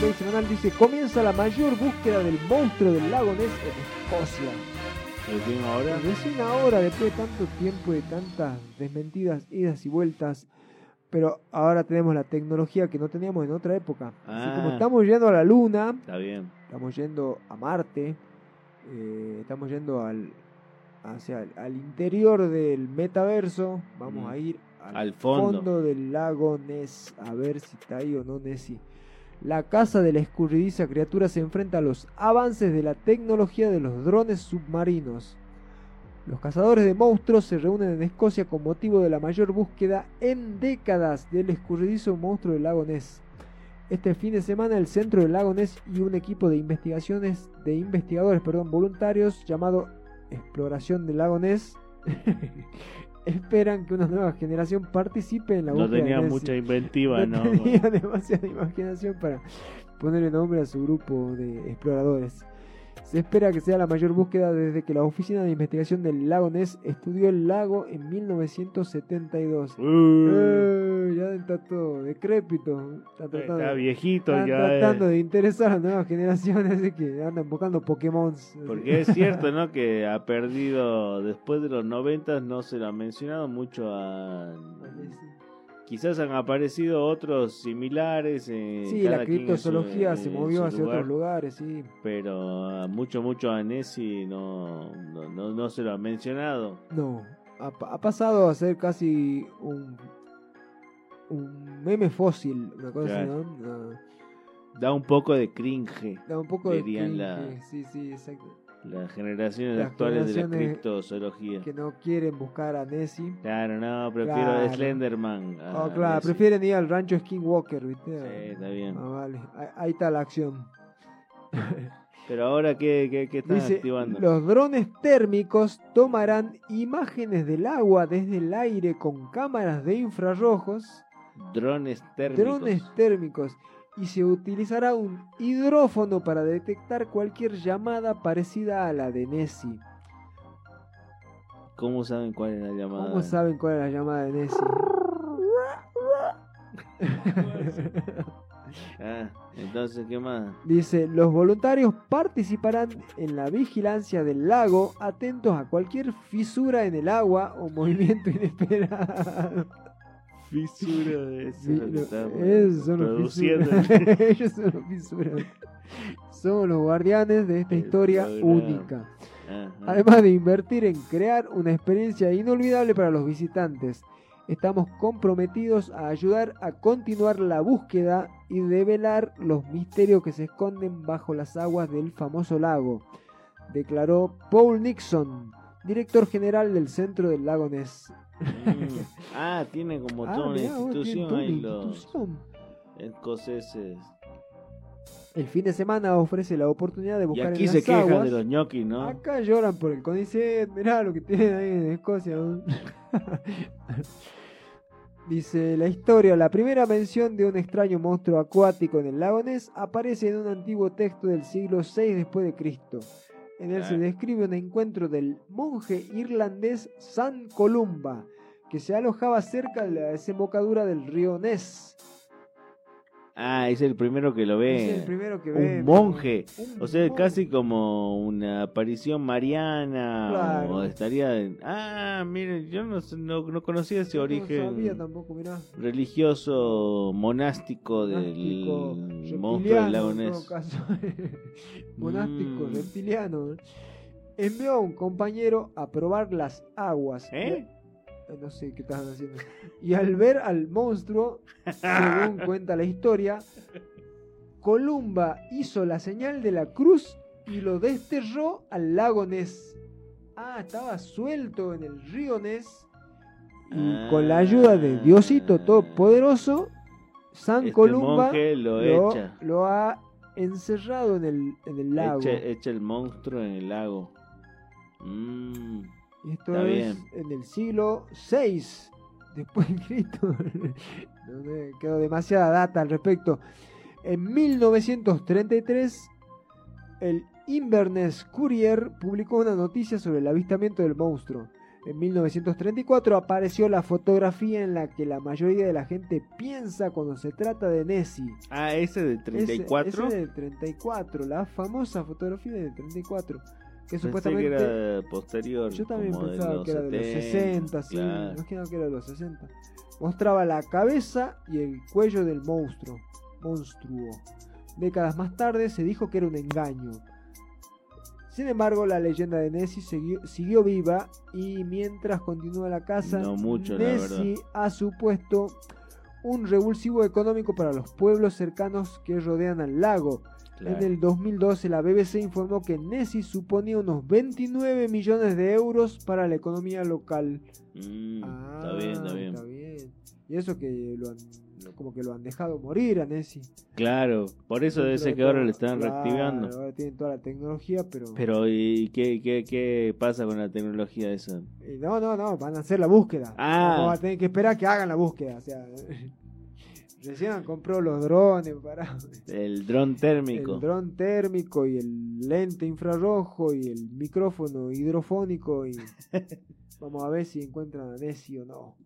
Play semanal dice, comienza la mayor búsqueda del monstruo del lago Ness en Escocia. Recién ahora. Recién ahora, después de tanto tiempo y de tantas desmentidas, idas y vueltas, pero ahora tenemos la tecnología que no teníamos en otra época. Así como Ah. estamos yendo a la luna, Está bien. estamos yendo a Marte, eh, estamos yendo al, hacia el- al interior del metaverso, vamos Mm. a ir al, Al fondo. del lago Ness, a ver si está ahí o no Nessie. La casa de la escurridiza criatura se enfrenta a los avances de la tecnología de los drones submarinos. Los cazadores de monstruos se reúnen en Escocia con motivo de la mayor búsqueda en décadas del escurridizo monstruo del lago Ness. Este fin de semana el centro del lago Ness y un equipo de investigaciones de investigadores, perdón, voluntarios llamado Exploración del lago Ness esperan que una nueva generación participe en la No búsqueda tenía de Nessie. mucha inventiva, ¿no? No tenía demasiada imaginación para ponerle nombre a su grupo de exploradores. Se espera que sea la mayor búsqueda desde que la Oficina de Investigación del Lago Ness estudió el lago en 1972. Uh, Eh, ya está todo decrépito. Está tratando, está viejito están ya. eh. tratando de interesar a nuevas generaciones, así que andan buscando Pokémon. Porque es cierto, ¿no? Que ha perdido, después de los 90 no se lo ha mencionado mucho a... Quizás han aparecido otros similares. eh, Sí, cada la criptozoología se movió hacia lugar, otros lugares, sí. Pero a mucho, mucho a Nessie no, no, no, no se lo ha mencionado. No, ha, pa- ha pasado a ser casi un, un meme fósil, una cosa así. ¿no? No, Da un poco de cringe da un poco de cringe, la- sí, sí, exacto. Las generaciones Las actuales de la criptozoología. Que no quieren buscar a Nessie. Claro, no, prefiero Claro. a Slenderman. a Oh, claro, Nessie. prefieren ir al rancho Skinwalker, ¿viste? Sí, está bien. Ah, vale, ahí, ahí está la acción. Pero ahora, ¿qué, qué, qué están Dice, activando? los drones térmicos tomarán imágenes del agua desde el aire con cámaras de infrarrojos Drones térmicos. drones térmicos y se utilizará un hidrófono para detectar cualquier llamada parecida a la de Nessie. ¿Cómo saben cuál es la llamada? ¿Cómo saben cuál es la llamada de Nessie? Ah, entonces, ¿qué más? Dice, los voluntarios participarán en la vigilancia del lago, atentos a cualquier fisura en el agua o movimiento inesperado. Fisura de esos son los produciendo. fisuras. Ellos son los fisuras. Somos los guardianes de esta El historia programa. única. Ajá. Además de invertir en crear una experiencia inolvidable para los visitantes, estamos comprometidos a ayudar a continuar la búsqueda y develar los misterios que se esconden bajo las aguas del famoso lago, declaró Paul Nixon, director general del Centro del Lago Ness. Mm. Ah, tiene como Ah, toda una mirá, institución ahí los escoceses. El fin de semana ofrece la oportunidad de Y buscar aquí en se las quejan aguas. de los ñoquis, ¿no? Acá lloran por el CONICET, mirá lo que tienen ahí en Escocia. Dice la historia, la primera mención de un extraño monstruo acuático en el lago Ness aparece en un antiguo texto del siglo VI después de Cristo. En él se describe un encuentro del monje irlandés San Columba, que se alojaba cerca de la desembocadura del río Ness. Ah, es el primero que lo ve. Es el primero que ve. un monje. Un O sea, monje. casi como una aparición mariana. Claro. O estaría. en- Ah, miren, yo no, no, no conocía ese No origen sabía tampoco, mirá. religioso monástico, Monástico, del monstruo del lago Ness. Monástico, Mm. reptiliano. Envió a un compañero a probar las aguas. ¿Eh? Eh, No sé qué estaban haciendo. Y al ver al monstruo, según cuenta la historia, Columba hizo la señal de la cruz y lo desterró al lago Ness. Ah, estaba suelto en el río Ness. Y con la ayuda de Diosito Todopoderoso, San Este Columba lo, lo, echa. lo ha encerrado en el, en el lago. Echa, echa el monstruo en el lago. Mm, Y esto Está es bien. en el siglo VI después de Cristo. No quedó demasiada data al respecto. En 1933, el Inverness Courier publicó una noticia sobre el avistamiento del monstruo. En 1934 apareció la fotografía en la que la mayoría de la gente piensa cuando se trata de Nessie. Ah, ese del 34. Ese, ese del 34, la famosa fotografía del 34. Que Pensé supuestamente. que era posterior. Yo también pensaba que era de los 60, sí, claro. imaginaba que era de los 60. Mostraba la cabeza y el cuello del monstruo, monstruo. Décadas más tarde se dijo que era un engaño. Sin embargo, la leyenda de Nessie siguió, siguió viva y mientras continúa la casa, No mucho, la Nessie ha supuesto un revulsivo económico para los pueblos cercanos que rodean al lago. Claro. En el 2012 la BBC informó que Nessie suponía unos 29 millones de euros para la economía local. Mm, Ah, está bien, está bien. está bien. Y eso que lo han, como que lo han dejado morir a Nessie. Claro, por eso debe ser que ahora le están Claro, reactivando. Ahora tienen toda la tecnología, pero... Pero, ¿y qué, qué, qué pasa con la tecnología esa? No, no, no, van a hacer la búsqueda. Ah. Vamos a tener que esperar que hagan la búsqueda. O sea, recién compró los drones para... El dron térmico. El dron térmico y el lente infrarrojo y el micrófono hidrofónico y vamos a ver si encuentran a Nessie o no.